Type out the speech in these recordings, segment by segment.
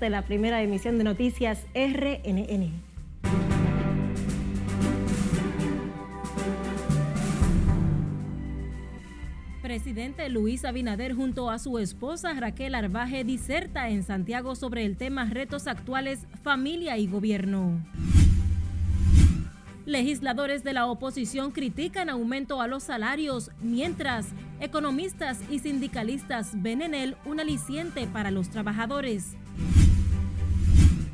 de la primera emisión de noticias RNN. Presidente Luis Abinader junto a su esposa Raquel Arbaje diserta en Santiago sobre el tema retos actuales, familia y gobierno. Legisladores de la oposición critican aumento a los salarios, mientras economistas y sindicalistas ven en él un aliciente para los trabajadores.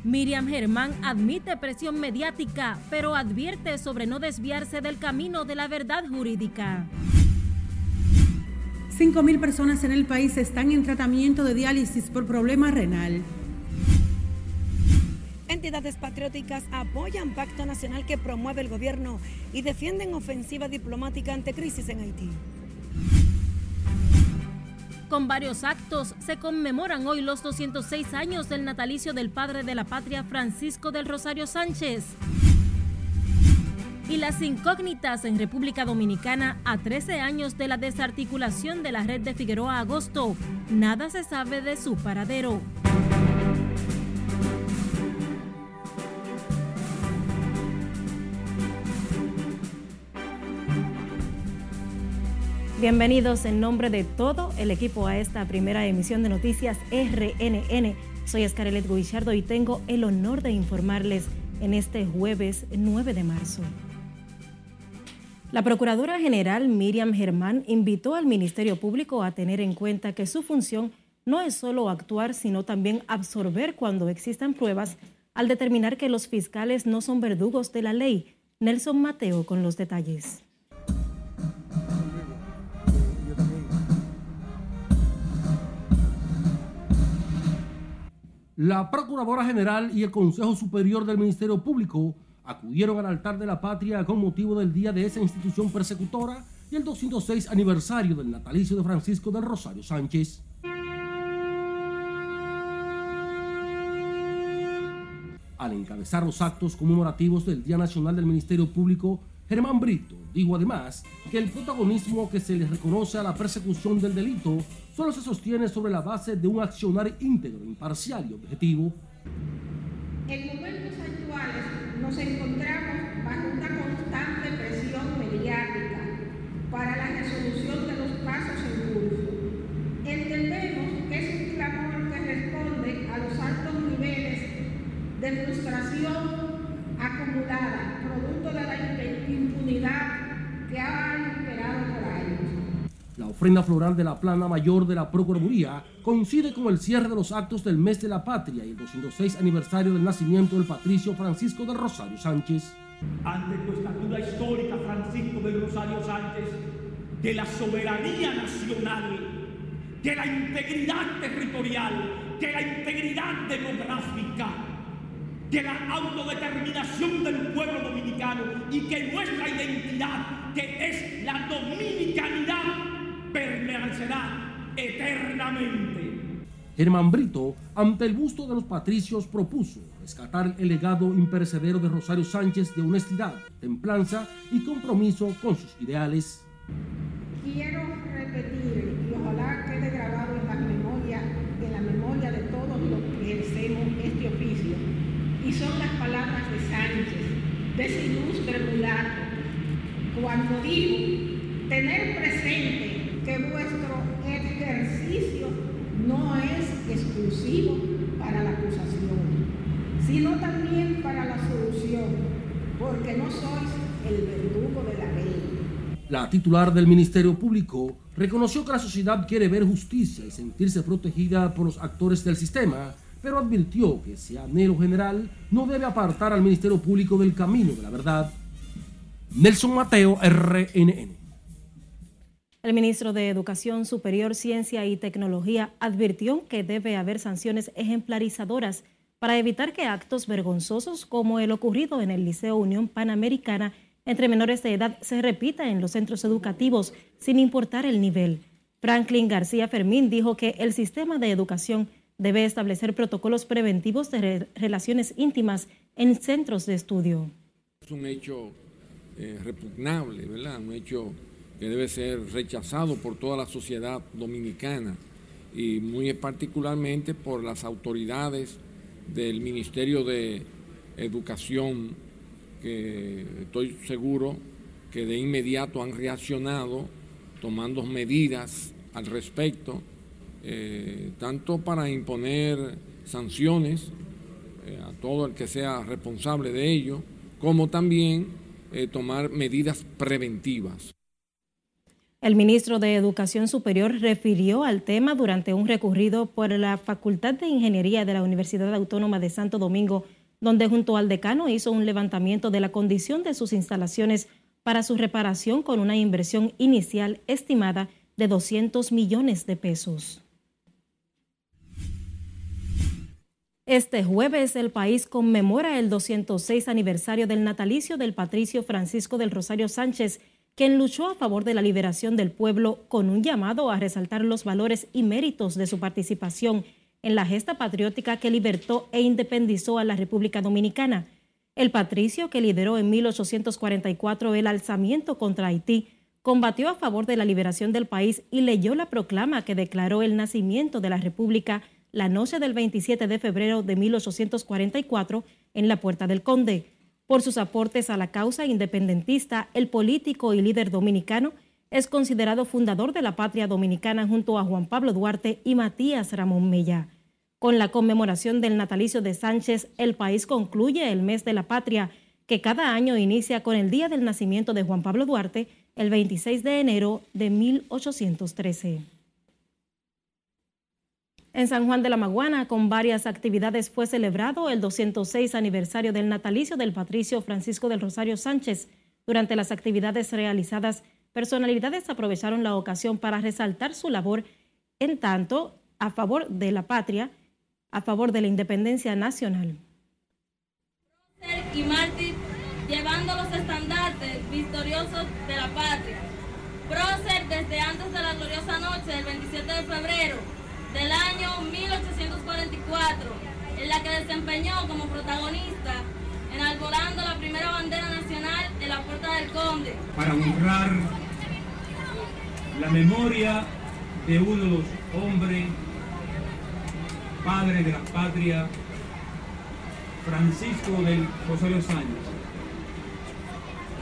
Miriam Germán admite presión mediática, pero advierte sobre no desviarse del camino de la verdad jurídica. 5.000 personas en el país están en tratamiento de diálisis por problema renal. Entidades patrióticas apoyan pacto nacional que promueve el gobierno y defienden ofensiva diplomática ante crisis en Haití. Con varios actos se conmemoran hoy los 206 años del natalicio del padre de la patria Francisco del Rosario Sánchez. Y las incógnitas en República Dominicana a 13 años de la desarticulación de la red de Figueroa Agosto. Nada se sabe de su paradero. Bienvenidos en nombre de todo el equipo a esta primera emisión de noticias RNN. Soy Escarelet Guichardo y tengo el honor de informarles en este jueves 9 de marzo. La Procuradora General Miriam Germán invitó al Ministerio Público a tener en cuenta que su función no es solo actuar, sino también absorber cuando existan pruebas al determinar que los fiscales no son verdugos de la ley. Nelson Mateo con los detalles. La Procuradora General y el Consejo Superior del Ministerio Público acudieron al altar de la patria con motivo del día de esa institución persecutora y el 206 aniversario del natalicio de Francisco del Rosario Sánchez. Al encabezar los actos conmemorativos del Día Nacional del Ministerio Público, Germán Brito dijo además que el protagonismo que se le reconoce a la persecución del delito solo se sostiene sobre la base de un accionar íntegro, imparcial y objetivo. En momentos actuales nos encontramos bajo una constante presión mediática para la resolución de los casos en curso. Entendemos que es un clamor que responde a los altos niveles de frustración acumulada, producto de la impunidad que ha. La ofrenda floral de la plana mayor de la Procuraduría coincide con el cierre de los actos del mes de la patria y el 206 aniversario del nacimiento del patricio Francisco del Rosario Sánchez. Ante tu estatura histórica, Francisco del Rosario Sánchez, de la soberanía nacional, de la integridad territorial, de la integridad demográfica, de la autodeterminación del pueblo dominicano y que nuestra identidad, que es la dominicanidad, permanecerá eternamente. Germán Brito, ante el busto de los patricios, propuso rescatar el legado imperecedero de Rosario Sánchez de honestidad, templanza y compromiso con sus ideales. Quiero repetir, y ojalá quede grabado en la memoria, en la memoria de todos los que ejercemos este oficio, y son las palabras de Sánchez, de ese ilustre mulato, cuando dijo, tener presente que vuestro ejercicio no es exclusivo para la acusación, sino también para la solución, porque no sois el verdugo de la ley. La titular del Ministerio Público reconoció que la sociedad quiere ver justicia y sentirse protegida por los actores del sistema, pero advirtió que ese anhelo general no debe apartar al Ministerio Público del camino de la verdad. Nelson Mateo, RNN. El ministro de Educación Superior, Ciencia y Tecnología advirtió que debe haber sanciones ejemplarizadoras para evitar que actos vergonzosos como el ocurrido en el Liceo Unión Panamericana entre menores de edad se repita en los centros educativos sin importar el nivel. Franklin García Fermín dijo que el sistema de educación debe establecer protocolos preventivos de relaciones íntimas en centros de estudio. Es un hecho eh, repugnable, ¿verdad? Un hecho que debe ser rechazado por toda la sociedad dominicana y muy particularmente por las autoridades del Ministerio de Educación, que estoy seguro que de inmediato han reaccionado tomando medidas al respecto, eh, tanto para imponer sanciones eh, a todo el que sea responsable de ello, como también eh, tomar medidas preventivas. El ministro de Educación Superior refirió al tema durante un recurrido por la Facultad de Ingeniería de la Universidad Autónoma de Santo Domingo, donde junto al decano hizo un levantamiento de la condición de sus instalaciones para su reparación con una inversión inicial estimada de 200 millones de pesos. Este jueves el país conmemora el 206 aniversario del natalicio del patricio Francisco del Rosario Sánchez, quien luchó a favor de la liberación del pueblo con un llamado a resaltar los valores y méritos de su participación en la gesta patriótica que libertó e independizó a la República Dominicana. El patricio que lideró en 1844 el alzamiento contra Haití combatió a favor de la liberación del país y leyó la proclama que declaró el nacimiento de la República la noche del 27 de febrero de 1844 en la Puerta del Conde. Por sus aportes a la causa independentista, el político y líder dominicano es considerado fundador de la patria dominicana junto a Juan Pablo Duarte y Matías Ramón Mella. Con la conmemoración del natalicio de Sánchez, el país concluye el mes de la patria, que cada año inicia con el día del nacimiento de Juan Pablo Duarte, el 26 de enero de 1813. En San Juan de la Maguana, con varias actividades, fue celebrado el 206 aniversario del natalicio del patricio Francisco del Rosario Sánchez. Durante las actividades realizadas, personalidades aprovecharon la ocasión para resaltar su labor en tanto a favor de la patria, a favor de la independencia nacional. Y mártir llevando los estandartes victoriosos de la patria. Prócer desde antes de la gloriosa noche del 27 de febrero del año 1844, en la que desempeñó como protagonista enarbolando la primera bandera nacional en la Puerta del Conde. Para honrar la memoria de uno de los hombres, padre de la patria, Francisco del Rosario Sánchez.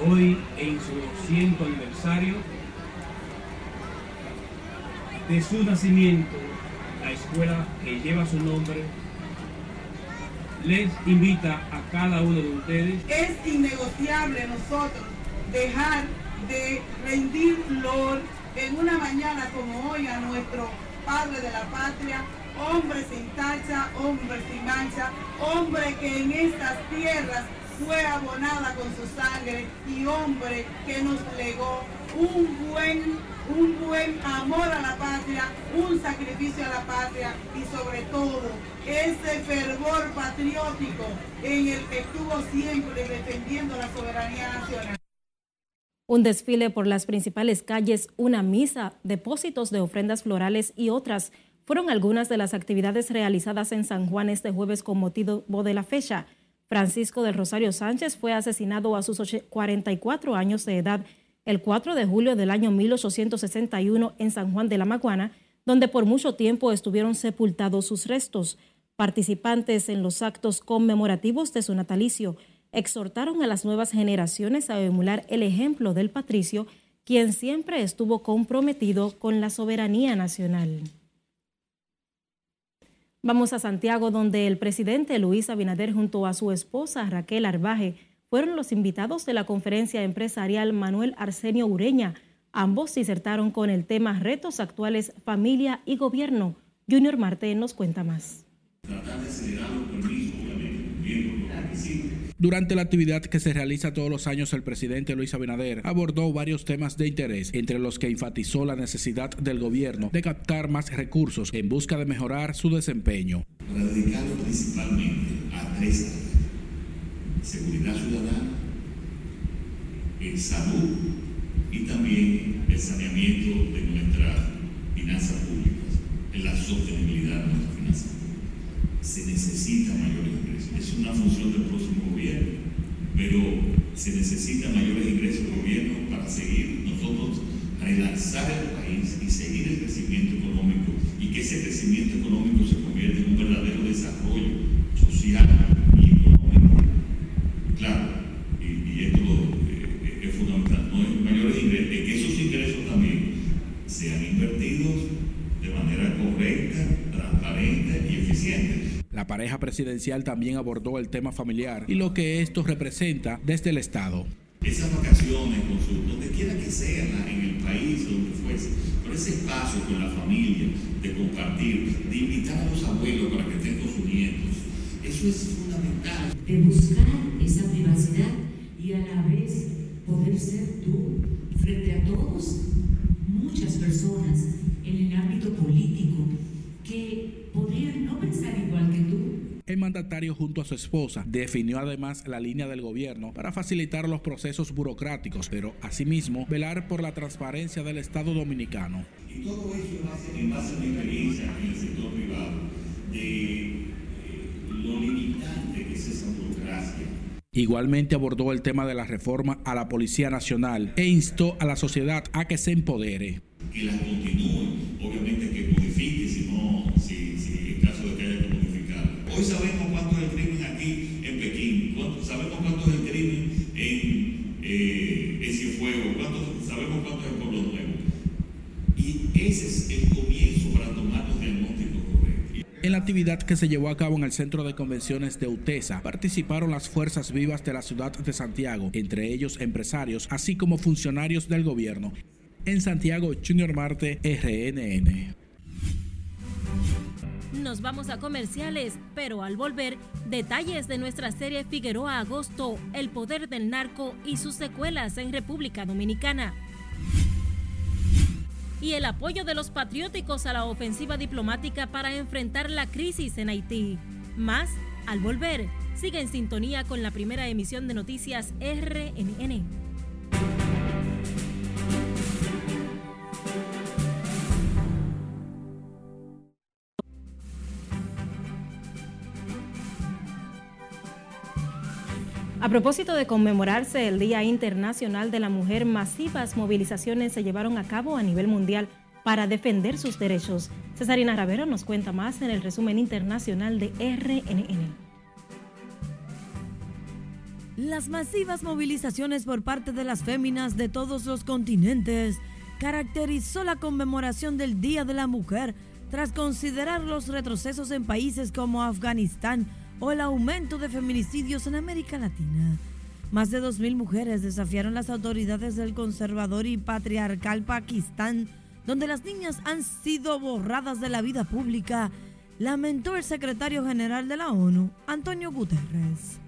Hoy en su 200 aniversario de su nacimiento la escuela que lleva su nombre les invita a cada uno de ustedes. Es innegociable nosotros dejar de rendir flor en una mañana como hoy a nuestro Padre de la Patria, hombre sin tacha, hombre sin mancha, hombre que en estas tierras fue abonada con su sangre y hombre que nos legó un buen un buen amor a la patria, un sacrificio a la patria y sobre todo ese fervor patriótico en el que estuvo siempre defendiendo la soberanía nacional. Un desfile por las principales calles, una misa, depósitos de ofrendas florales y otras fueron algunas de las actividades realizadas en San Juan este jueves con motivo de la fecha. Francisco del Rosario Sánchez fue asesinado a sus 44 años de edad el 4 de julio del año 1861 en San Juan de la Maguana, donde por mucho tiempo estuvieron sepultados sus restos. Participantes en los actos conmemorativos de su natalicio exhortaron a las nuevas generaciones a emular el ejemplo del patricio, quien siempre estuvo comprometido con la soberanía nacional. Vamos a Santiago, donde el presidente Luis Abinader junto a su esposa Raquel Arbaje fueron los invitados de la conferencia empresarial Manuel Arsenio Ureña. Ambos disertaron con el tema Retos actuales, familia y gobierno. Junior Marte nos cuenta más. Durante la actividad que se realiza todos los años, el presidente Luis Abinader abordó varios temas de interés, entre los que enfatizó la necesidad del gobierno de captar más recursos en busca de mejorar su desempeño. Dedicado principalmente a tres seguridad ciudadana, en salud y también el saneamiento de nuestras finanzas públicas, en la sostenibilidad de nuestras finanzas públicas. Se necesita mayores ingresos. Es una función del próximo gobierno, pero se necesita mayores ingresos del gobierno para seguir nosotros relanzar el país y seguir el crecimiento económico y que ese crecimiento económico se convierta en un verdadero desarrollo social La pareja presidencial también abordó el tema familiar y lo que esto representa desde el Estado. Esas vacaciones, con su, donde quiera que sea, en el país, donde fuese, pero ese espacio con la familia, de compartir, de invitar a los abuelos para que estén con sus nietos, eso es fundamental. De buscar esa privacidad y a la vez poder ser tú frente a todos, muchas personas en el ámbito político que podrían no pensar igual que tú. El mandatario junto a su esposa definió además la línea del gobierno para facilitar los procesos burocráticos, pero asimismo velar por la transparencia del Estado dominicano. Y todo eso en base a mi experiencia en el sector privado, de eh, lo limitante que es esa burocracia. Igualmente abordó el tema de la reforma a la Policía Nacional e instó a la sociedad a que se empodere. Que la continúe, Hoy sabemos cuánto es el crimen aquí en Pekín, sabemos cuánto es el crimen en, eh, en Cienfuegos, sabemos cuánto es en Pueblo Nuevo. Y ese es el comienzo para tomar los diagnósticos correctos. En la actividad que se llevó a cabo en el Centro de Convenciones de UTESA participaron las fuerzas vivas de la ciudad de Santiago, entre ellos empresarios, así como funcionarios del gobierno. En Santiago, Junior Marte, RNN. Nos vamos a comerciales, pero al volver, detalles de nuestra serie Figueroa Agosto, El Poder del Narco y sus secuelas en República Dominicana. Y el apoyo de los patrióticos a la ofensiva diplomática para enfrentar la crisis en Haití. Más al volver. Sigue en sintonía con la primera emisión de noticias RNN. Propósito de conmemorarse el Día Internacional de la Mujer, masivas movilizaciones se llevaron a cabo a nivel mundial para defender sus derechos. Cesarina Ravero nos cuenta más en el resumen internacional de RNN. Las masivas movilizaciones por parte de las féminas de todos los continentes caracterizó la conmemoración del Día de la Mujer tras considerar los retrocesos en países como Afganistán, o el aumento de feminicidios en América Latina. Más de 2.000 mujeres desafiaron las autoridades del conservador y patriarcal Pakistán, donde las niñas han sido borradas de la vida pública, lamentó el secretario general de la ONU, Antonio Guterres.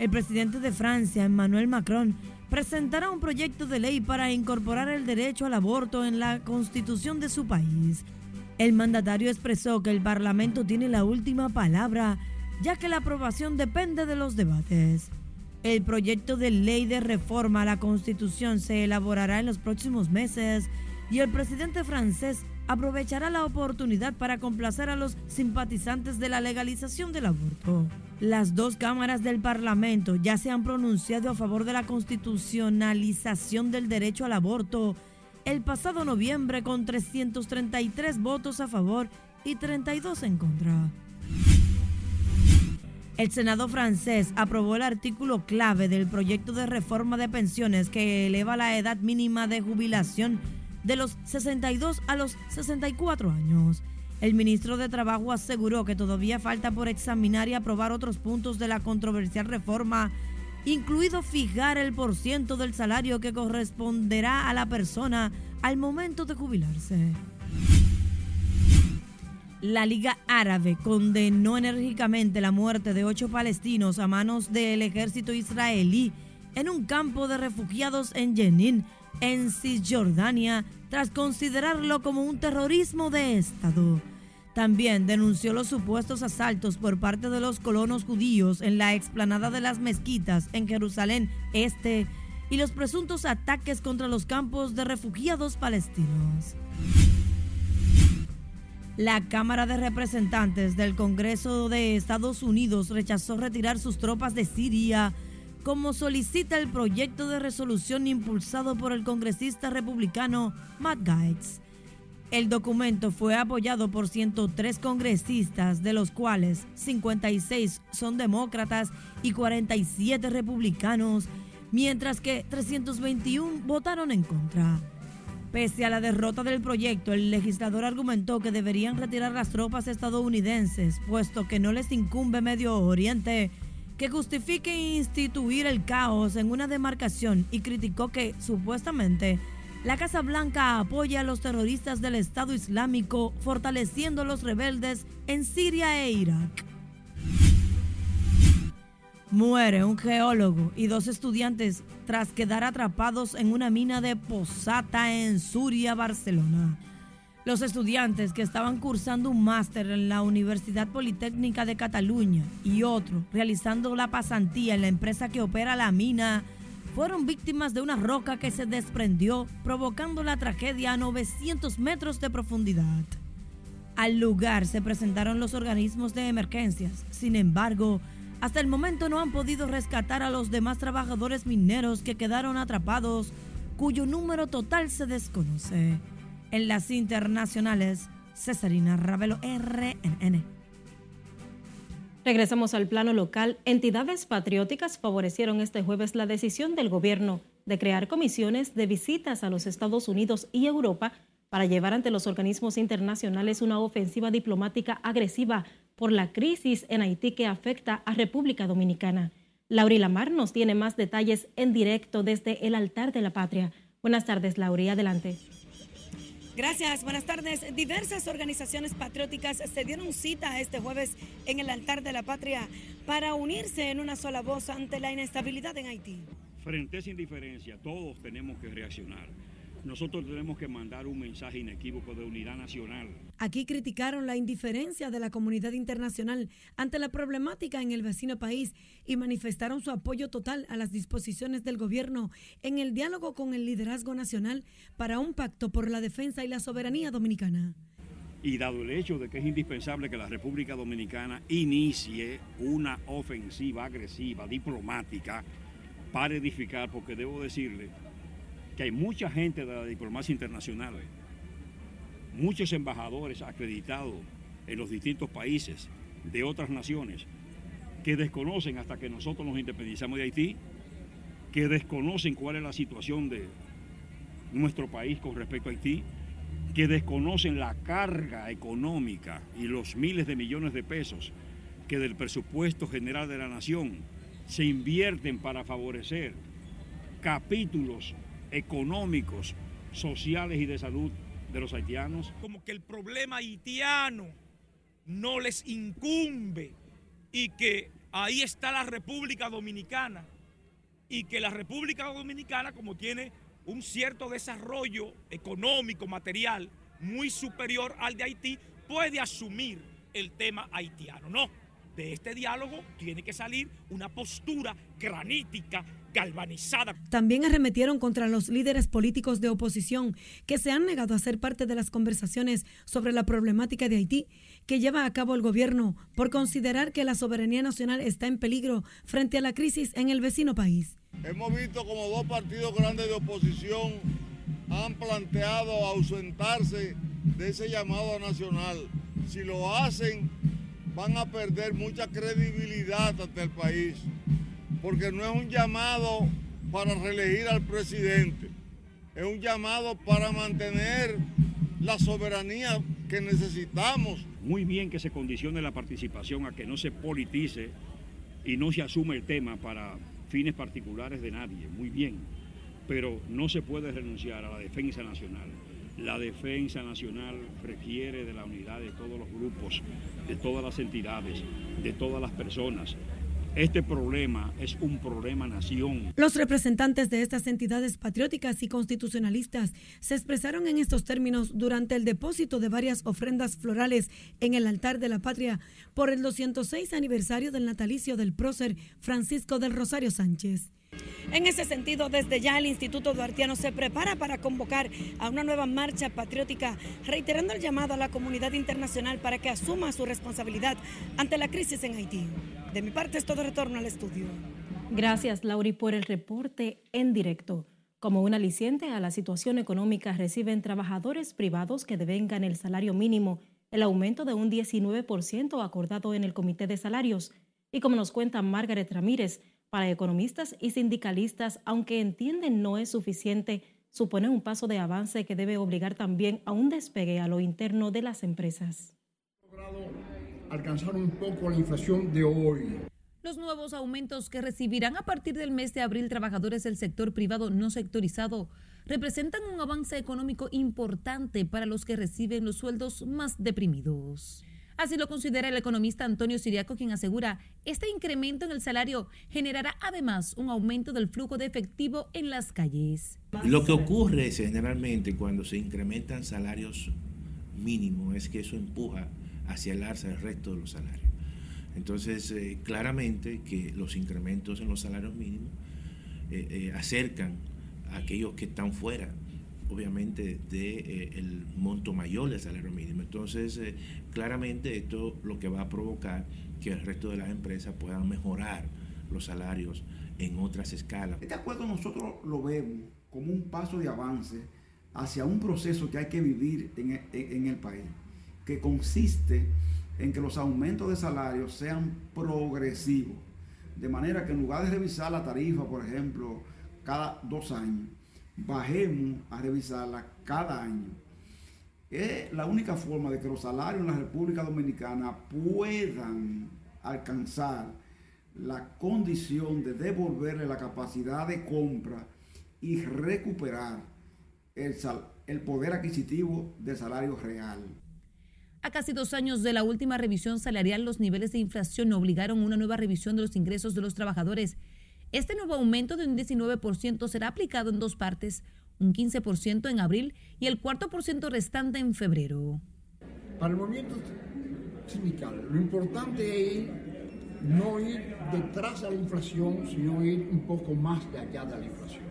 El presidente de Francia, Emmanuel Macron, presentará un proyecto de ley para incorporar el derecho al aborto en la constitución de su país. El mandatario expresó que el Parlamento tiene la última palabra, ya que la aprobación depende de los debates. El proyecto de ley de reforma a la Constitución se elaborará en los próximos meses y el presidente francés aprovechará la oportunidad para complacer a los simpatizantes de la legalización del aborto. Las dos cámaras del Parlamento ya se han pronunciado a favor de la constitucionalización del derecho al aborto el pasado noviembre con 333 votos a favor y 32 en contra. El Senado francés aprobó el artículo clave del proyecto de reforma de pensiones que eleva la edad mínima de jubilación de los 62 a los 64 años. El ministro de Trabajo aseguró que todavía falta por examinar y aprobar otros puntos de la controversial reforma incluido fijar el porciento del salario que corresponderá a la persona al momento de jubilarse. La Liga Árabe condenó enérgicamente la muerte de ocho palestinos a manos del ejército israelí en un campo de refugiados en Jenin, en Cisjordania, tras considerarlo como un terrorismo de Estado. También denunció los supuestos asaltos por parte de los colonos judíos en la explanada de las mezquitas en Jerusalén Este y los presuntos ataques contra los campos de refugiados palestinos. La Cámara de Representantes del Congreso de Estados Unidos rechazó retirar sus tropas de Siria, como solicita el proyecto de resolución impulsado por el congresista republicano Matt Gaetz. El documento fue apoyado por 103 congresistas, de los cuales 56 son demócratas y 47 republicanos, mientras que 321 votaron en contra. Pese a la derrota del proyecto, el legislador argumentó que deberían retirar las tropas estadounidenses, puesto que no les incumbe Medio Oriente, que justifique instituir el caos en una demarcación y criticó que, supuestamente, la Casa Blanca apoya a los terroristas del Estado Islámico, fortaleciendo a los rebeldes en Siria e Irak. Muere un geólogo y dos estudiantes tras quedar atrapados en una mina de Posata en Suria, Barcelona. Los estudiantes que estaban cursando un máster en la Universidad Politécnica de Cataluña y otro realizando la pasantía en la empresa que opera la mina fueron víctimas de una roca que se desprendió provocando la tragedia a 900 metros de profundidad. Al lugar se presentaron los organismos de emergencias. Sin embargo, hasta el momento no han podido rescatar a los demás trabajadores mineros que quedaron atrapados, cuyo número total se desconoce. En las internacionales, Cesarina Ravelo, RNN. Regresamos al plano local. Entidades patrióticas favorecieron este jueves la decisión del gobierno de crear comisiones de visitas a los Estados Unidos y Europa para llevar ante los organismos internacionales una ofensiva diplomática agresiva por la crisis en Haití que afecta a República Dominicana. Lauri Lamar nos tiene más detalles en directo desde el altar de la patria. Buenas tardes, Lauri, adelante. Gracias, buenas tardes. Diversas organizaciones patrióticas se dieron cita este jueves en el altar de la patria para unirse en una sola voz ante la inestabilidad en Haití. Frente a esa indiferencia, todos tenemos que reaccionar nosotros tenemos que mandar un mensaje inequívoco de unidad nacional. Aquí criticaron la indiferencia de la comunidad internacional ante la problemática en el vecino país y manifestaron su apoyo total a las disposiciones del gobierno en el diálogo con el liderazgo nacional para un pacto por la defensa y la soberanía dominicana. Y dado el hecho de que es indispensable que la República Dominicana inicie una ofensiva agresiva, diplomática, para edificar, porque debo decirle que hay mucha gente de la diplomacia internacional, muchos embajadores acreditados en los distintos países de otras naciones que desconocen hasta que nosotros nos independizamos de Haití, que desconocen cuál es la situación de nuestro país con respecto a Haití, que desconocen la carga económica y los miles de millones de pesos que del presupuesto general de la nación se invierten para favorecer capítulos económicos, sociales y de salud de los haitianos. Como que el problema haitiano no les incumbe y que ahí está la República Dominicana y que la República Dominicana como tiene un cierto desarrollo económico, material muy superior al de Haití, puede asumir el tema haitiano. No, de este diálogo tiene que salir una postura granítica, galvanizada. También arremetieron contra los líderes políticos de oposición que se han negado a ser parte de las conversaciones sobre la problemática de Haití que lleva a cabo el gobierno por considerar que la soberanía nacional está en peligro frente a la crisis en el vecino país. Hemos visto como dos partidos grandes de oposición han planteado ausentarse de ese llamado nacional. Si lo hacen, van a perder mucha credibilidad ante el país, porque no es un llamado para reelegir al presidente, es un llamado para mantener la soberanía que necesitamos. Muy bien que se condicione la participación a que no se politice y no se asume el tema para fines particulares de nadie, muy bien, pero no se puede renunciar a la defensa nacional. La defensa nacional requiere de la unidad de todos los grupos, de todas las entidades, de todas las personas. Este problema es un problema nación. Los representantes de estas entidades patrióticas y constitucionalistas se expresaron en estos términos durante el depósito de varias ofrendas florales en el altar de la patria por el 206 aniversario del natalicio del prócer Francisco del Rosario Sánchez. En ese sentido, desde ya el Instituto Duartiano se prepara para convocar a una nueva marcha patriótica, reiterando el llamado a la comunidad internacional para que asuma su responsabilidad ante la crisis en Haití. De mi parte es todo retorno al estudio. Gracias, Lauri, por el reporte en directo. Como un aliciente a la situación económica reciben trabajadores privados que devengan el salario mínimo el aumento de un 19% acordado en el Comité de Salarios. Y como nos cuenta Margaret Ramírez, para economistas y sindicalistas, aunque entienden no es suficiente, supone un paso de avance que debe obligar también a un despegue a lo interno de las empresas. Alcanzar un poco la inflación de hoy. Los nuevos aumentos que recibirán a partir del mes de abril trabajadores del sector privado no sectorizado representan un avance económico importante para los que reciben los sueldos más deprimidos. Así lo considera el economista Antonio Siriaco, quien asegura este incremento en el salario generará además un aumento del flujo de efectivo en las calles. Lo que ocurre generalmente cuando se incrementan salarios mínimos es que eso empuja hacia el alza el resto de los salarios. Entonces, eh, claramente que los incrementos en los salarios mínimos eh, eh, acercan a aquellos que están fuera, obviamente, del monto mayor del salario mínimo. Entonces, claramente esto lo que va a provocar que el resto de las empresas puedan mejorar los salarios en otras escalas. Este acuerdo nosotros lo vemos como un paso de avance hacia un proceso que hay que vivir en, en el país, que consiste en que los aumentos de salarios sean progresivos. De manera que en lugar de revisar la tarifa, por ejemplo, cada dos años, bajemos a revisarla cada año. Es la única forma de que los salarios en la República Dominicana puedan alcanzar la condición de devolverle la capacidad de compra y recuperar el, el poder adquisitivo del salario real. A casi dos años de la última revisión salarial, los niveles de inflación obligaron una nueva revisión de los ingresos de los trabajadores. Este nuevo aumento de un 19% será aplicado en dos partes, un 15% en abril y el 4% restante en febrero. Para el movimiento sindical, lo importante es no ir detrás de la inflación, sino ir un poco más de allá de la inflación.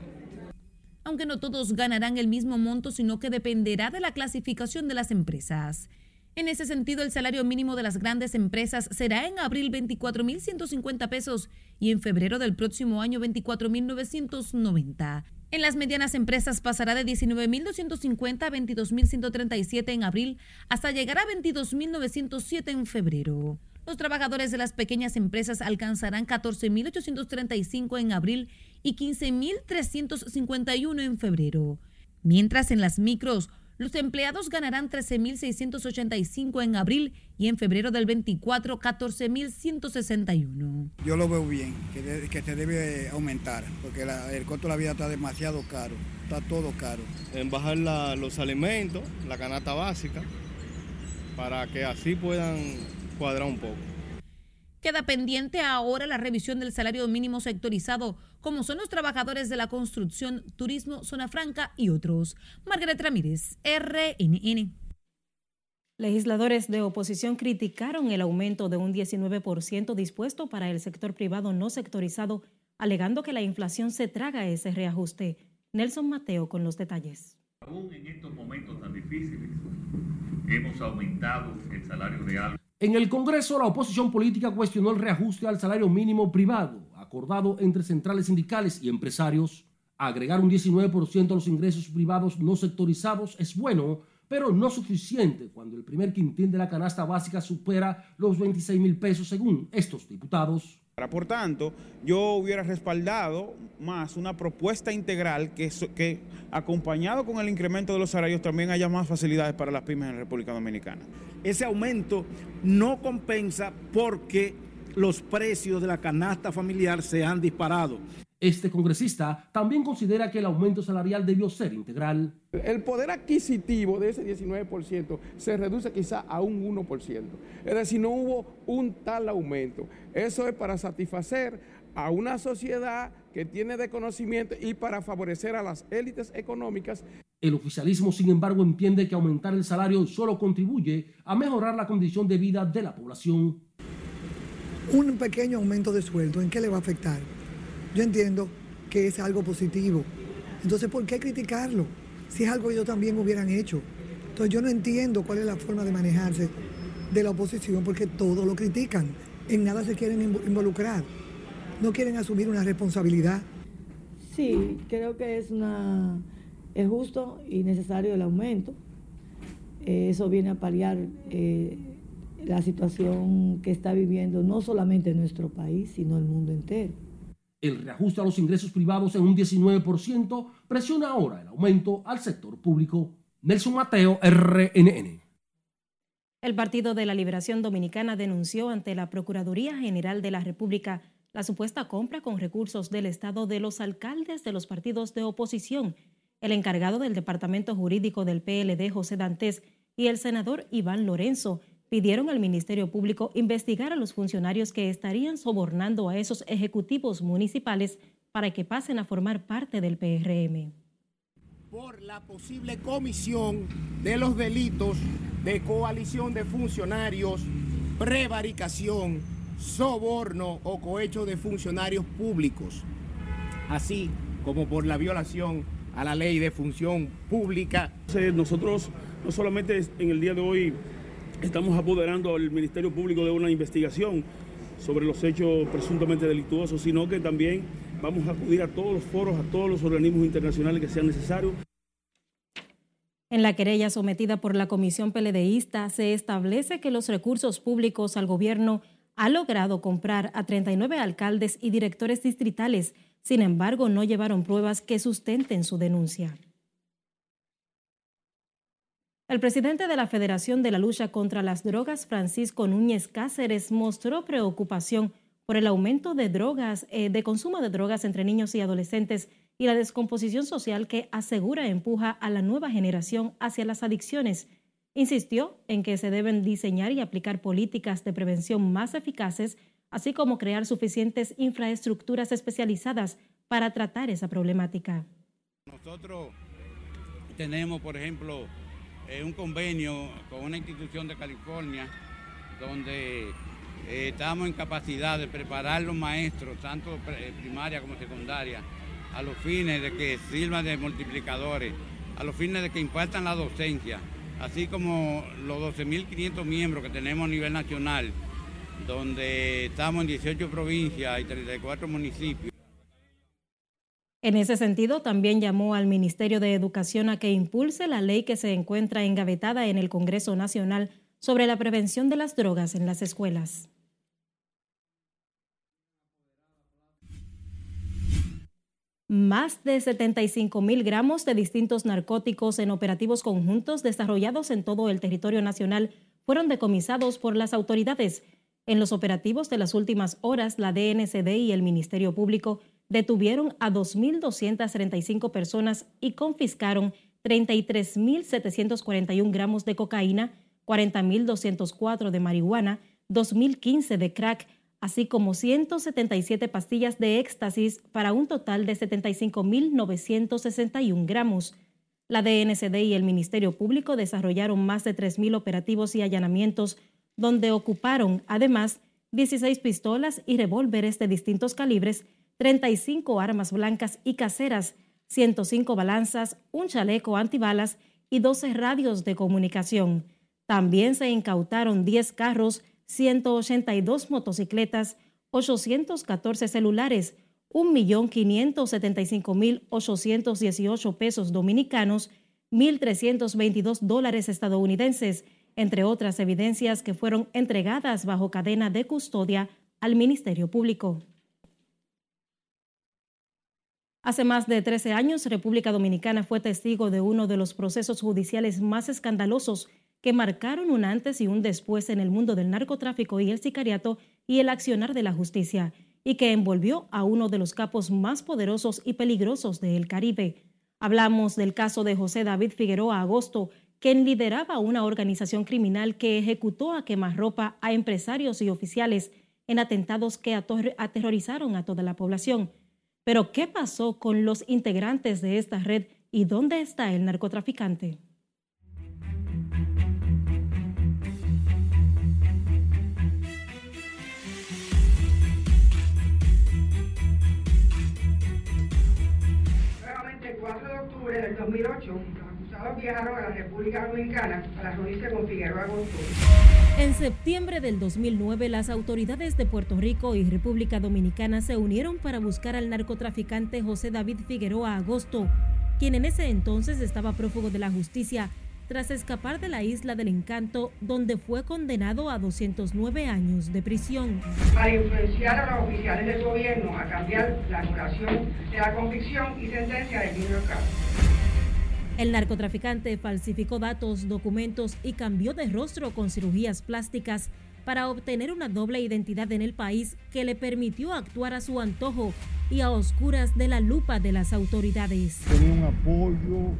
Aunque no todos ganarán el mismo monto, sino que dependerá de la clasificación de las empresas. En ese sentido, el salario mínimo de las grandes empresas será en abril 24.150 pesos y en febrero del próximo año 24.990. En las medianas empresas pasará de 19.250 a 22.137 en abril hasta llegar a 22.907 en febrero. Los trabajadores de las pequeñas empresas alcanzarán 14.835 en abril y 15.351 en febrero. Mientras en las micros, los empleados ganarán 13.685 en abril y en febrero del 24, 14.161. Yo lo veo bien, que, que se debe aumentar, porque el costo de la vida está demasiado caro, está todo caro. En bajar los alimentos, la canasta básica, para que así puedan cuadrar un poco. Queda pendiente ahora la revisión del salario mínimo sectorizado, como son los trabajadores de la construcción, turismo, zona franca y otros. Margaret Ramírez, RNN. Legisladores de oposición criticaron el aumento de un 19% dispuesto para el sector privado no sectorizado, alegando que la inflación se traga ese reajuste. Nelson Mateo con los detalles. Aún en estos momentos tan difíciles, hemos aumentado el salario real en el Congreso, la oposición política cuestionó el reajuste al salario mínimo privado, acordado entre centrales sindicales y empresarios. Agregar un 19% a los ingresos privados no sectorizados es bueno, pero no suficiente cuando el primer quintil de la canasta básica supera los 26 mil pesos según estos diputados. Por tanto, yo hubiera respaldado más una propuesta integral que, acompañado con el incremento de los salarios, también haya más facilidades para las pymes en la República Dominicana. Ese aumento no compensa porque los precios de la canasta familiar se han disparado. Este congresista también considera que el aumento salarial debió ser integral. El poder adquisitivo de ese 19% se reduce quizá a un 1%. Es decir, no hubo un tal aumento. Eso es para satisfacer a una sociedad que tiene de conocimiento y para favorecer a las élites económicas. El oficialismo, sin embargo, entiende que aumentar el salario solo contribuye a mejorar la condición de vida de la población. Un pequeño aumento de sueldo, ¿en qué le va a afectar? Yo entiendo que es algo positivo. Entonces, ¿por qué criticarlo? Si es algo que ellos también hubieran hecho. Entonces, yo no entiendo cuál es la forma de manejarse de la oposición porque todo lo critican. En nada se quieren involucrar. No quieren asumir una responsabilidad. Sí, creo que es una es justo y necesario el aumento. Eh, eso viene a paliar eh, la situación que está viviendo no solamente nuestro país, sino el mundo entero. El reajuste a los ingresos privados en un 19% presiona ahora el aumento al sector público. Nelson Mateo, RNN. El Partido de la Liberación Dominicana denunció ante la Procuraduría General de la República la supuesta compra con recursos del Estado de los alcaldes de los partidos de oposición. El encargado del Departamento Jurídico del PLD, José Dantes, y el senador Iván Lorenzo pidieron al Ministerio Público investigar a los funcionarios que estarían sobornando a esos ejecutivos municipales para que pasen a formar parte del PRM. Por la posible comisión de los delitos de coalición de funcionarios, prevaricación, soborno o cohecho de funcionarios públicos, así como por la violación a la ley de función pública. Nosotros no solamente en el día de hoy estamos apoderando al Ministerio Público de una investigación sobre los hechos presuntamente delictuosos, sino que también vamos a acudir a todos los foros, a todos los organismos internacionales que sean necesarios. En la querella sometida por la Comisión Peledeísta se establece que los recursos públicos al gobierno ha logrado comprar a 39 alcaldes y directores distritales, sin embargo no llevaron pruebas que sustenten su denuncia. El presidente de la Federación de la Lucha contra las Drogas, Francisco Núñez Cáceres, mostró preocupación por el aumento de drogas, eh, de consumo de drogas entre niños y adolescentes y la descomposición social que asegura empuja a la nueva generación hacia las adicciones. Insistió en que se deben diseñar y aplicar políticas de prevención más eficaces, así como crear suficientes infraestructuras especializadas para tratar esa problemática. Nosotros tenemos, por ejemplo, eh, un convenio con una institución de California donde eh, estamos en capacidad de preparar los maestros, tanto eh, primaria como secundaria, a los fines de que sirvan de multiplicadores, a los fines de que impartan la docencia, así como los 12.500 miembros que tenemos a nivel nacional, donde estamos en 18 provincias y 34 municipios. En ese sentido, también llamó al Ministerio de Educación a que impulse la ley que se encuentra engavetada en el Congreso Nacional sobre la prevención de las drogas en las escuelas. Más de 75 mil gramos de distintos narcóticos en operativos conjuntos desarrollados en todo el territorio nacional fueron decomisados por las autoridades. En los operativos de las últimas horas, la DNCD y el Ministerio Público detuvieron a 2.235 personas y confiscaron 33.741 gramos de cocaína, 40.204 de marihuana, 2.015 de crack, así como 177 pastillas de éxtasis para un total de 75.961 gramos. La DNCD y el Ministerio Público desarrollaron más de 3.000 operativos y allanamientos, donde ocuparon, además, 16 pistolas y revólveres de distintos calibres 35 armas blancas y caseras, 105 balanzas, un chaleco antibalas y 12 radios de comunicación. También se incautaron 10 carros, 182 motocicletas, 814 celulares, 1.575.818 pesos dominicanos, 1.322 dólares estadounidenses, entre otras evidencias que fueron entregadas bajo cadena de custodia al Ministerio Público. Hace más de 13 años, República Dominicana fue testigo de uno de los procesos judiciales más escandalosos que marcaron un antes y un después en el mundo del narcotráfico y el sicariato y el accionar de la justicia, y que envolvió a uno de los capos más poderosos y peligrosos del Caribe. Hablamos del caso de José David Figueroa Agosto, quien lideraba una organización criminal que ejecutó a quemarropa a empresarios y oficiales en atentados que aterrorizaron a toda la población. Pero, ¿qué pasó con los integrantes de esta red y dónde está el narcotraficante? Del 2008, acusados viajaron a la República Dominicana para con Figueroa. En septiembre del 2009, las autoridades de Puerto Rico y República Dominicana se unieron para buscar al narcotraficante José David Figueroa Agosto, quien en ese entonces estaba prófugo de la justicia tras escapar de la isla del encanto, donde fue condenado a 209 años de prisión. Para influenciar a los oficiales del gobierno a cambiar la duración de la convicción y sentencia de Junior Castro. El narcotraficante falsificó datos, documentos y cambió de rostro con cirugías plásticas para obtener una doble identidad en el país que le permitió actuar a su antojo y a oscuras de la lupa de las autoridades. Tenía un apoyo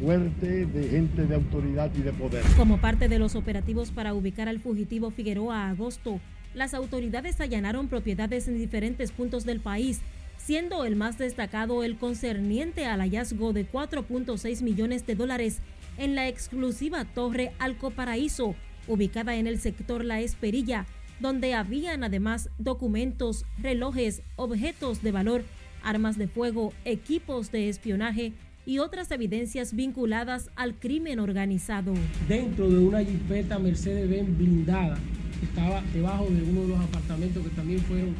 fuerte de gente de autoridad y de poder. Como parte de los operativos para ubicar al fugitivo Figueroa a agosto, las autoridades allanaron propiedades en diferentes puntos del país siendo el más destacado el concerniente al hallazgo de 4.6 millones de dólares en la exclusiva Torre Alcoparaíso, ubicada en el sector La Esperilla, donde habían además documentos, relojes, objetos de valor, armas de fuego, equipos de espionaje y otras evidencias vinculadas al crimen organizado. Dentro de una jipeta Mercedes-Benz blindada, estaba debajo de uno de los apartamentos que también fueron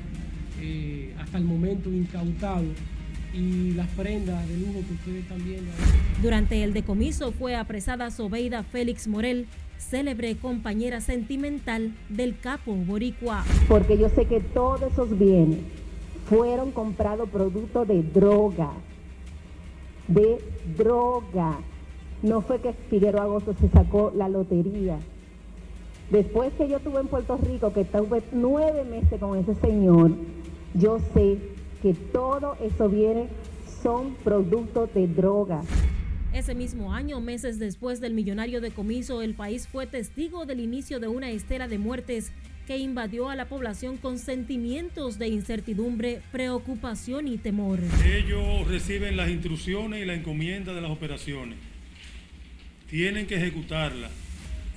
eh, hasta el momento incautado y las prendas de lujo que ustedes están viendo. Durante el decomiso fue apresada Sobeida Félix Morel, célebre compañera sentimental del capo boricua. Porque yo sé que todos esos bienes fueron comprados producto de droga, de droga. No fue que Figueroa Agosto se sacó la lotería. Después que yo estuve en Puerto Rico, que estuve nueve meses con ese señor, yo sé que todo eso viene son productos de droga. Ese mismo año, meses después del millonario decomiso, el país fue testigo del inicio de una estela de muertes que invadió a la población con sentimientos de incertidumbre, preocupación y temor. Ellos reciben las instrucciones y la encomienda de las operaciones. Tienen que ejecutarlas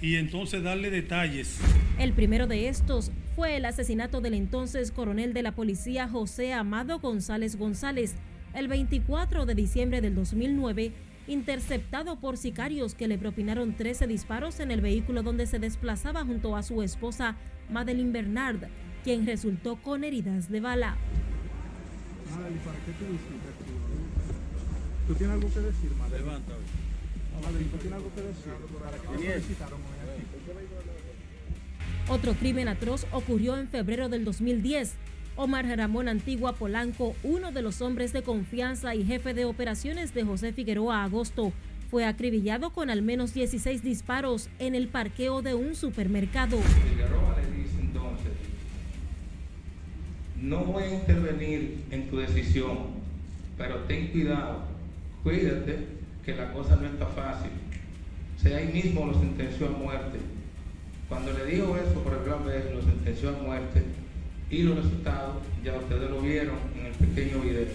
y entonces darle detalles. El primero de estos fue el asesinato del entonces coronel de la policía José Amado González González el 24 de diciembre del 2009, interceptado por sicarios que le propinaron 13 disparos en el vehículo donde se desplazaba junto a su esposa Madeline Bernard, quien resultó con heridas de bala. Madeline, ¿para qué te ¿Tú tienes algo que decir, Madeline? Levanta. Madeline, ¿tú tienes algo que decir? ¿Para qué te felicitaron otro crimen atroz ocurrió en febrero del 2010. Omar Ramón Antigua Polanco, uno de los hombres de confianza y jefe de operaciones de José Figueroa Agosto, fue acribillado con al menos 16 disparos en el parqueo de un supermercado. No voy a intervenir en tu decisión, pero ten cuidado, cuídate que la cosa no está fácil. O sea, ahí mismo lo sentenció a muerte cuando le dijo eso por plan B, lo sentenció a muerte y los resultados ya ustedes lo vieron en el pequeño video.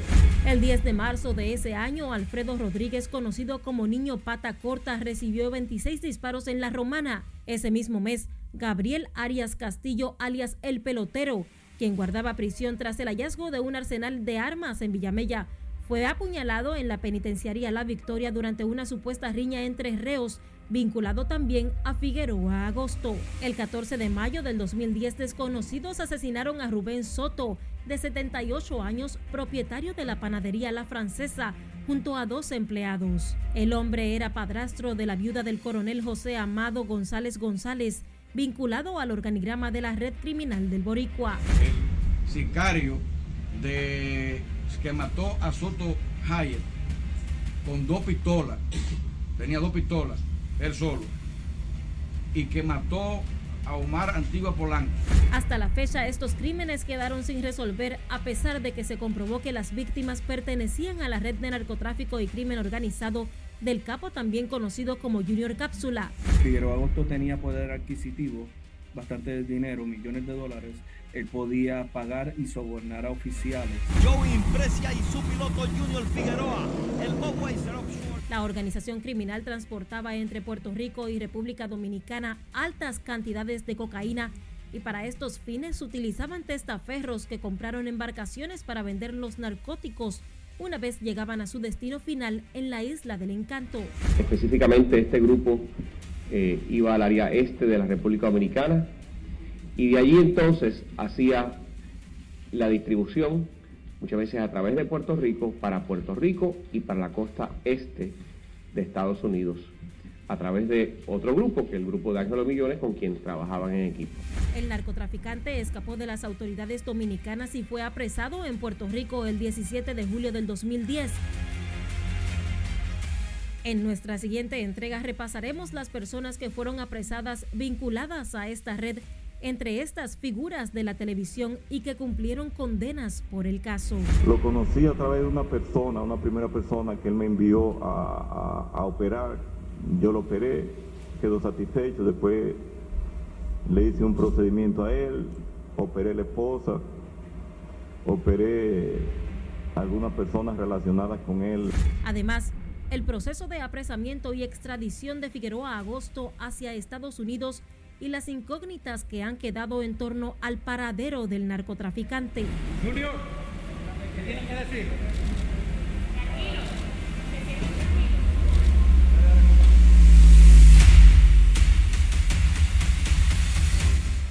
El 10 de marzo de ese año, Alfredo Rodríguez, conocido como Niño Pata Corta, recibió 26 disparos en La Romana. Ese mismo mes, Gabriel Arias Castillo, alias El Pelotero, quien guardaba prisión tras el hallazgo de un arsenal de armas en Villamella, fue apuñalado en la penitenciaría La Victoria durante una supuesta riña entre reos vinculado también a Figueroa Agosto. El 14 de mayo del 2010, desconocidos asesinaron a Rubén Soto, de 78 años, propietario de la panadería La Francesa, junto a dos empleados. El hombre era padrastro de la viuda del coronel José Amado González González, vinculado al organigrama de la red criminal del Boricua. El sicario de, que mató a Soto Hayek con dos pistolas, tenía dos pistolas, él solo, y que mató a Omar Antigua Polanco. Hasta la fecha, estos crímenes quedaron sin resolver a pesar de que se comprobó que las víctimas pertenecían a la red de narcotráfico y crimen organizado del capo también conocido como Junior Cápsula. Figueroa Agosto tenía poder adquisitivo, bastante dinero, millones de dólares. Él podía pagar y sobornar a oficiales. Joey Impresia y su piloto Junior Figueroa, el la organización criminal transportaba entre Puerto Rico y República Dominicana altas cantidades de cocaína y para estos fines utilizaban testaferros que compraron embarcaciones para vender los narcóticos una vez llegaban a su destino final en la isla del encanto. Específicamente este grupo eh, iba al área este de la República Dominicana y de allí entonces hacía la distribución muchas veces a través de Puerto Rico para Puerto Rico y para la costa este de Estados Unidos a través de otro grupo, que es el grupo de Ángelo Millones, con quien trabajaban en equipo. El narcotraficante escapó de las autoridades dominicanas y fue apresado en Puerto Rico el 17 de julio del 2010. En nuestra siguiente entrega repasaremos las personas que fueron apresadas vinculadas a esta red, entre estas figuras de la televisión y que cumplieron condenas por el caso. Lo conocí a través de una persona, una primera persona que él me envió a, a, a operar yo lo operé, quedó satisfecho, después le hice un procedimiento a él, operé la esposa, operé algunas personas relacionadas con él. Además, el proceso de apresamiento y extradición de Figueroa a agosto hacia Estados Unidos y las incógnitas que han quedado en torno al paradero del narcotraficante. Junior, ¿qué tienen que decir?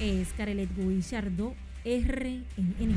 Es Carelet Guillardo, RNN.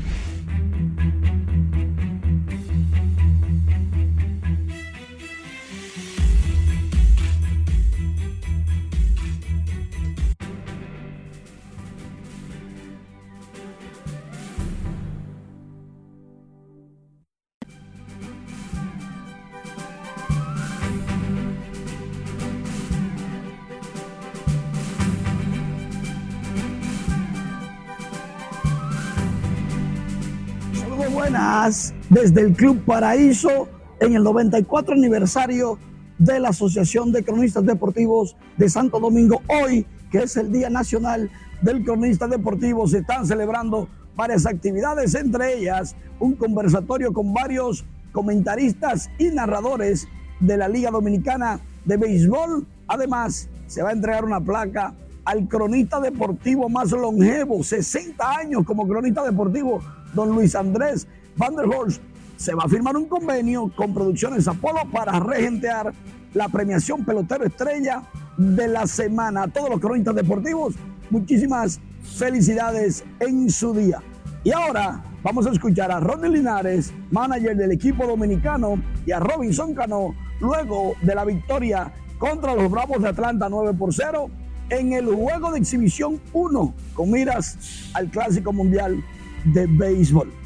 Desde el Club Paraíso en el 94 aniversario de la Asociación de Cronistas Deportivos de Santo Domingo. Hoy, que es el Día Nacional del Cronista Deportivo, se están celebrando varias actividades, entre ellas un conversatorio con varios comentaristas y narradores de la Liga Dominicana de Béisbol. Además, se va a entregar una placa al cronista deportivo más longevo, 60 años como cronista deportivo don Luis Andrés Van der Horst, se va a firmar un convenio con Producciones Apolo para regentear la premiación pelotero estrella de la semana. A todos los cronistas deportivos, muchísimas felicidades en su día. Y ahora vamos a escuchar a Ronnie Linares, manager del equipo dominicano, y a Robinson Cano, luego de la victoria contra los Bravos de Atlanta 9 por 0 en el juego de exhibición 1 con miras al Clásico Mundial de béisbol.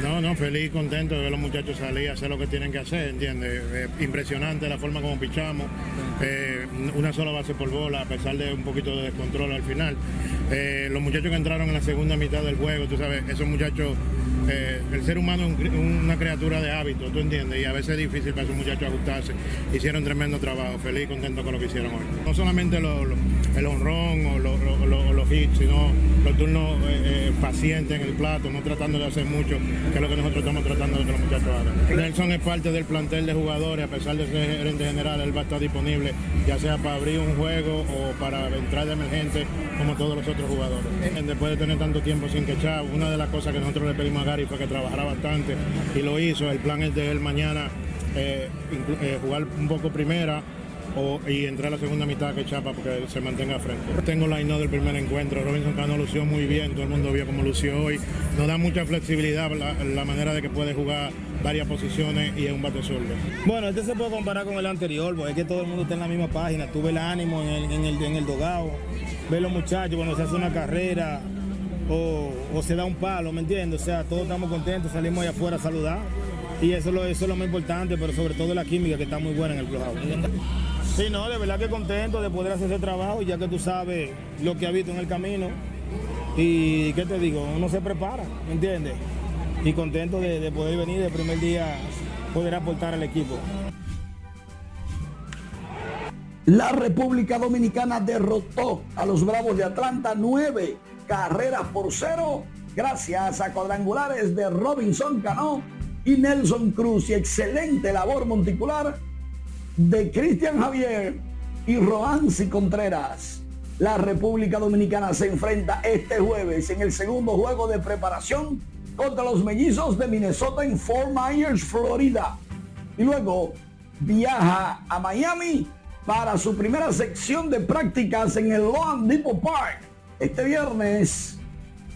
No, no, feliz, contento de ver a los muchachos salir a hacer lo que tienen que hacer, ¿entiendes? Eh, impresionante la forma como pichamos, eh, una sola base por bola, a pesar de un poquito de descontrol al final. Eh, los muchachos que entraron en la segunda mitad del juego, tú sabes, esos muchachos el ser humano es una criatura de hábito, ¿tú entiendes? Y a veces es difícil para esos muchachos ajustarse. Hicieron tremendo trabajo, feliz y contento con lo que hicieron hoy. No solamente el honrón o los hits, sino los turnos eh, eh, pacientes en el plato, no tratando de hacer mucho, que es lo que nosotros estamos tratando de que los muchachos hagan. Nelson es parte del plantel de jugadores, a pesar de ser gerente general, él va a estar disponible, ya sea para abrir un juego o para entrar de emergente, como todos los otros jugadores. Después de tener tanto tiempo sin quechar, una de las cosas que nosotros le pedimos a y fue que trabajara bastante y lo hizo. El plan es de él mañana eh, jugar un poco primera y entrar a la segunda mitad que Chapa porque se mantenga frente. Tengo la no del primer encuentro. Robinson Cano lució muy bien, todo el mundo vio cómo lució hoy. Nos da mucha flexibilidad la, manera de que puede jugar varias posiciones y es un bate solo. Bueno, este se puede comparar con el anterior, porque es que todo el mundo está en la misma página. Tuve el ánimo en el, en el, en el dogado, ve los muchachos cuando se hace una carrera, o, se da un palo, ¿me entiendes? O sea, todos estamos contentos, salimos allá afuera a saludar y eso, lo, eso es lo más importante, pero sobre todo la química que está muy buena en el club. Sí, no, de verdad que contento de poder hacer ese trabajo, ya que tú sabes lo que ha visto en el camino. Y, ¿qué te digo? Uno se prepara, ¿me entiendes? Y contento de, de poder venir el primer día, poder aportar al equipo. La República Dominicana derrotó a los Bravos de Atlanta 9 carreras por cero gracias a cuadrangulares de Robinson Cano y Nelson Cruz y excelente labor monticular de Cristian Javier y Roansi Contreras. La República Dominicana se enfrenta este jueves en el segundo juego de preparación contra los mellizos de Minnesota en Fort Myers, Florida. Y luego viaja a Miami para su primera sección de prácticas en el Long Depot Park este viernes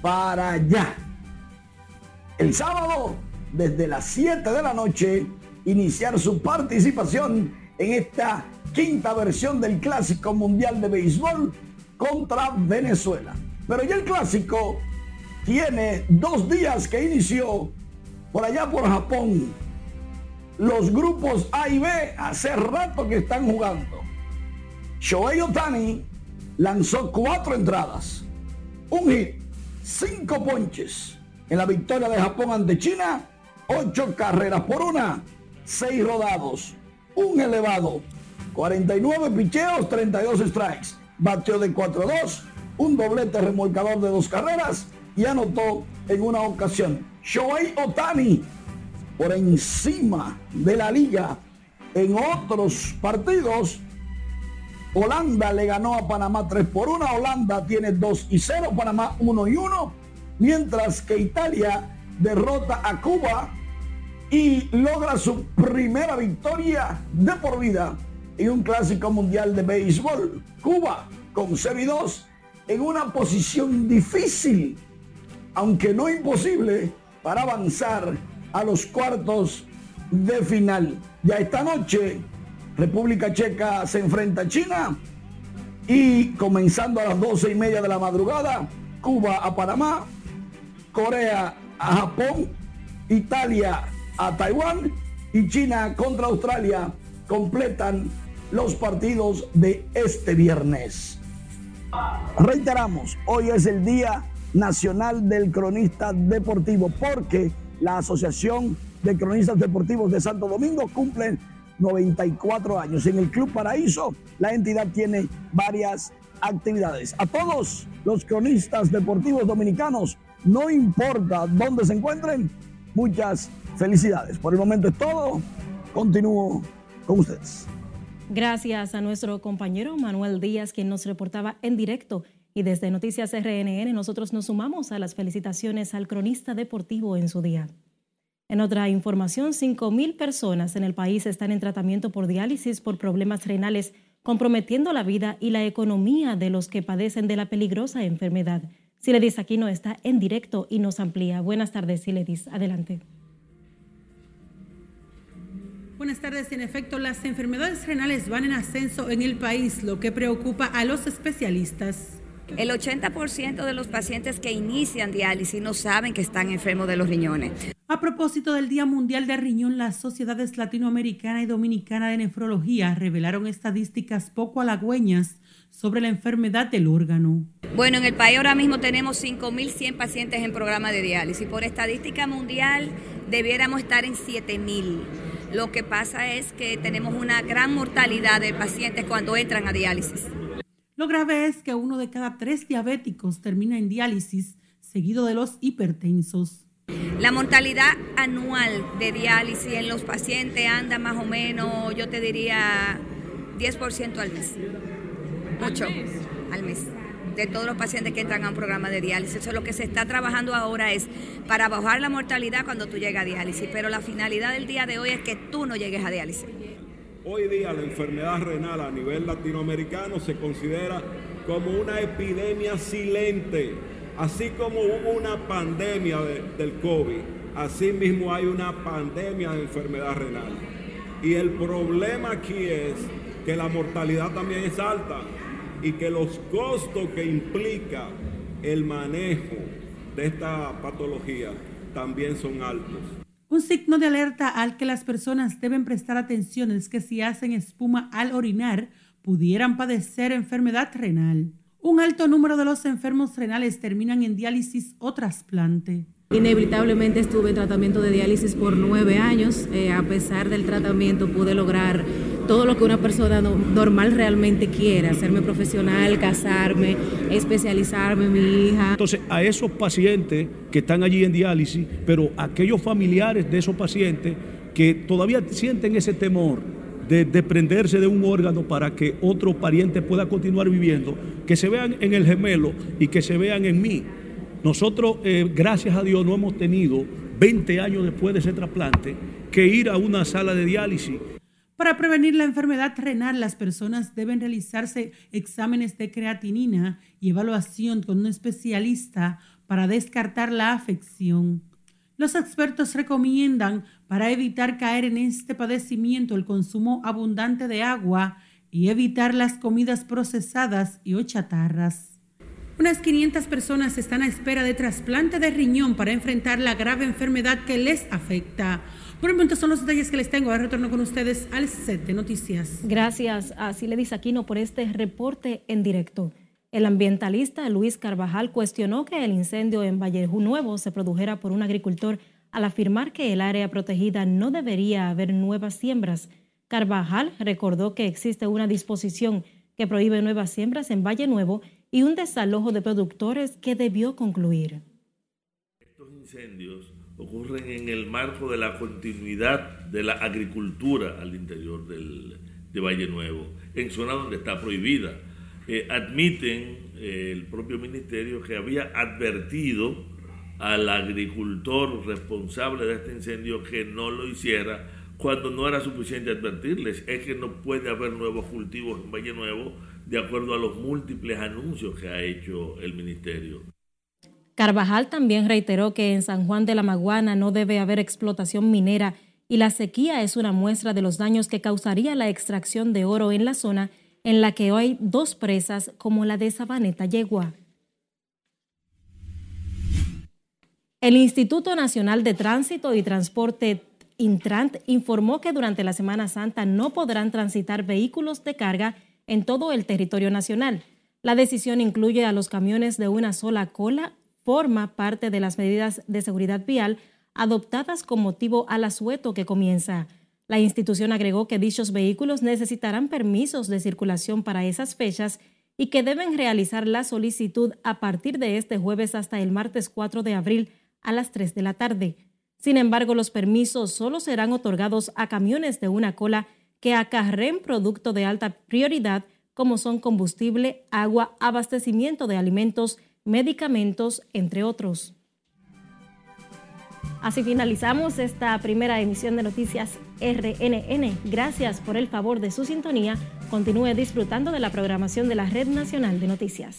para allá. El sábado, desde las 7 de la noche, iniciar su participación en esta quinta versión del Clásico Mundial de Béisbol contra Venezuela. Pero ya el Clásico tiene dos días que inició por allá por Japón. Los grupos A y B hace rato que están jugando. Shohei Otani lanzó cuatro entradas, un hit, cinco ponches en la victoria de Japón ante China, ocho carreras por una, seis rodados, un elevado, 49 picheos, 32 strikes, batió de 4-2, un doblete remolcador de dos carreras y anotó en una ocasión. Shohei Otani por encima de la liga en otros partidos Holanda le ganó a Panamá 3 por 1. Holanda tiene 2 y 0. Panamá 1 y 1. Mientras que Italia derrota a Cuba y logra su primera victoria de por vida en un clásico mundial de béisbol. Cuba con 0 y 2 en una posición difícil, aunque no imposible, para avanzar a los cuartos de final. Ya esta noche República Checa se enfrenta a China y comenzando a las 12 y media de la madrugada, Cuba a Panamá, Corea a Japón, Italia a Taiwán y China contra Australia completan los partidos de este viernes. Reiteramos, hoy es el Día Nacional del Cronista Deportivo porque la Asociación de Cronistas Deportivos de Santo Domingo cumple 94 años. En el Club Paraíso, la entidad tiene varias actividades. A todos los cronistas deportivos dominicanos, no importa dónde se encuentren, muchas felicidades. Por el momento es todo. Continúo con ustedes. Gracias a nuestro compañero Manuel Díaz, quien nos reportaba en directo. Y desde Noticias RNN nosotros nos sumamos a las felicitaciones al cronista deportivo en su día. En otra información, 5.000 personas en el país están en tratamiento por diálisis por problemas renales, comprometiendo la vida y la economía de los que padecen de la peligrosa enfermedad. Siledis Aquino está en directo y nos amplía. Buenas tardes, Siledis. Adelante. Buenas tardes. En efecto, las enfermedades renales van en ascenso en el país, lo que preocupa a los especialistas. El 80% de los pacientes que inician diálisis no saben que están enfermos de los riñones. A propósito del Día Mundial de Riñón, las sociedades latinoamericana y dominicana de nefrología revelaron estadísticas poco halagüeñas sobre la enfermedad del órgano. Bueno, en el país ahora mismo tenemos 5.100 pacientes en programa de diálisis. Por estadística mundial debiéramos estar en 7.000. Lo que pasa es que tenemos una gran mortalidad de pacientes cuando entran a diálisis. Lo grave es que uno de cada tres diabéticos termina en diálisis, seguido de los hipertensos. La mortalidad anual de diálisis en los pacientes anda más o menos, yo te diría, 10% al mes. Mucho, al mes. De todos los pacientes que entran a un programa de diálisis. Eso es lo que se está trabajando ahora es para bajar la mortalidad cuando tú llegas a diálisis. Pero la finalidad del día de hoy es que tú no llegues a diálisis. Hoy día la enfermedad renal a nivel latinoamericano se considera como una epidemia silente, así como hubo una pandemia del COVID, así mismo hay una pandemia de enfermedad renal. Y el problema aquí es que la mortalidad también es alta y que los costos que implica el manejo de esta patología también son altos. Un signo de alerta al que las personas deben prestar atención es que si hacen espuma al orinar, pudieran padecer enfermedad renal. Un alto número de los enfermos renales terminan en diálisis o trasplante. Inevitablemente estuve en tratamiento de diálisis por nueve años. Eh, a pesar del tratamiento pude lograr todo lo que una persona normal realmente quiere, hacerme profesional, casarme, especializarme, mi hija. Entonces, a esos pacientes que están allí en diálisis, pero aquellos familiares de esos pacientes que todavía sienten ese temor de desprenderse de un órgano para que otro pariente pueda continuar viviendo, que se vean en el gemelo y que se vean en mí Nosotros, eh, gracias a Dios, no hemos tenido 20 años después de ese trasplante que ir a una sala de diálisis. Para prevenir la enfermedad renal, las personas deben realizarse exámenes de creatinina y evaluación con un especialista para descartar la afección. Los expertos recomiendan para evitar caer en este padecimiento el consumo abundante de agua y evitar las comidas procesadas y chatarras. Unas 500 personas están a espera de trasplante de riñón para enfrentar la grave enfermedad que les afecta. Por el momento son los detalles que les tengo. Ahora retorno con ustedes al set de noticias. Gracias a Siledis Aquino por este reporte en directo. El ambientalista Luis Carvajal cuestionó que el incendio en Vallejo Nuevo se produjera por un agricultor al afirmar que el área protegida no debería haber nuevas siembras. Carvajal recordó que existe una disposición que prohíbe nuevas siembras en Valle Nuevo y un desalojo de productores que debió concluir. Estos incendios ocurren en el marco de la continuidad de la agricultura al interior del, de Valle Nuevo, en zona donde está prohibida. Eh, admiten eh, el propio ministerio que había advertido al agricultor responsable de este incendio que no lo hiciera cuando no era suficiente advertirles. Es que no puede haber nuevos cultivos en Valle Nuevo de acuerdo a los múltiples anuncios que ha hecho el ministerio. Carvajal también reiteró que en San Juan de la Maguana no debe haber explotación minera y la sequía es una muestra de los daños que causaría la extracción de oro en la zona en la que hay dos presas como la de Sabaneta Yegua. El Instituto Nacional de Tránsito y Transporte Intrant informó que durante la Semana Santa no podrán transitar vehículos de carga en todo el territorio nacional. La decisión incluye a los camiones de una sola cola forma parte de las medidas de seguridad vial adoptadas con motivo al asueto que comienza. La institución agregó que dichos vehículos necesitarán permisos de circulación para esas fechas y que deben realizar la solicitud a partir de este jueves hasta el martes 4 de abril a las 3 de la tarde. Sin embargo, los permisos solo serán otorgados a camiones de una cola que acarreen producto de alta prioridad como son combustible, agua, abastecimiento de alimentos, medicamentos, entre otros. Así finalizamos esta primera emisión de Noticias RNN. Gracias por el favor de su sintonía. Continúe disfrutando de la programación de la Red Nacional de Noticias.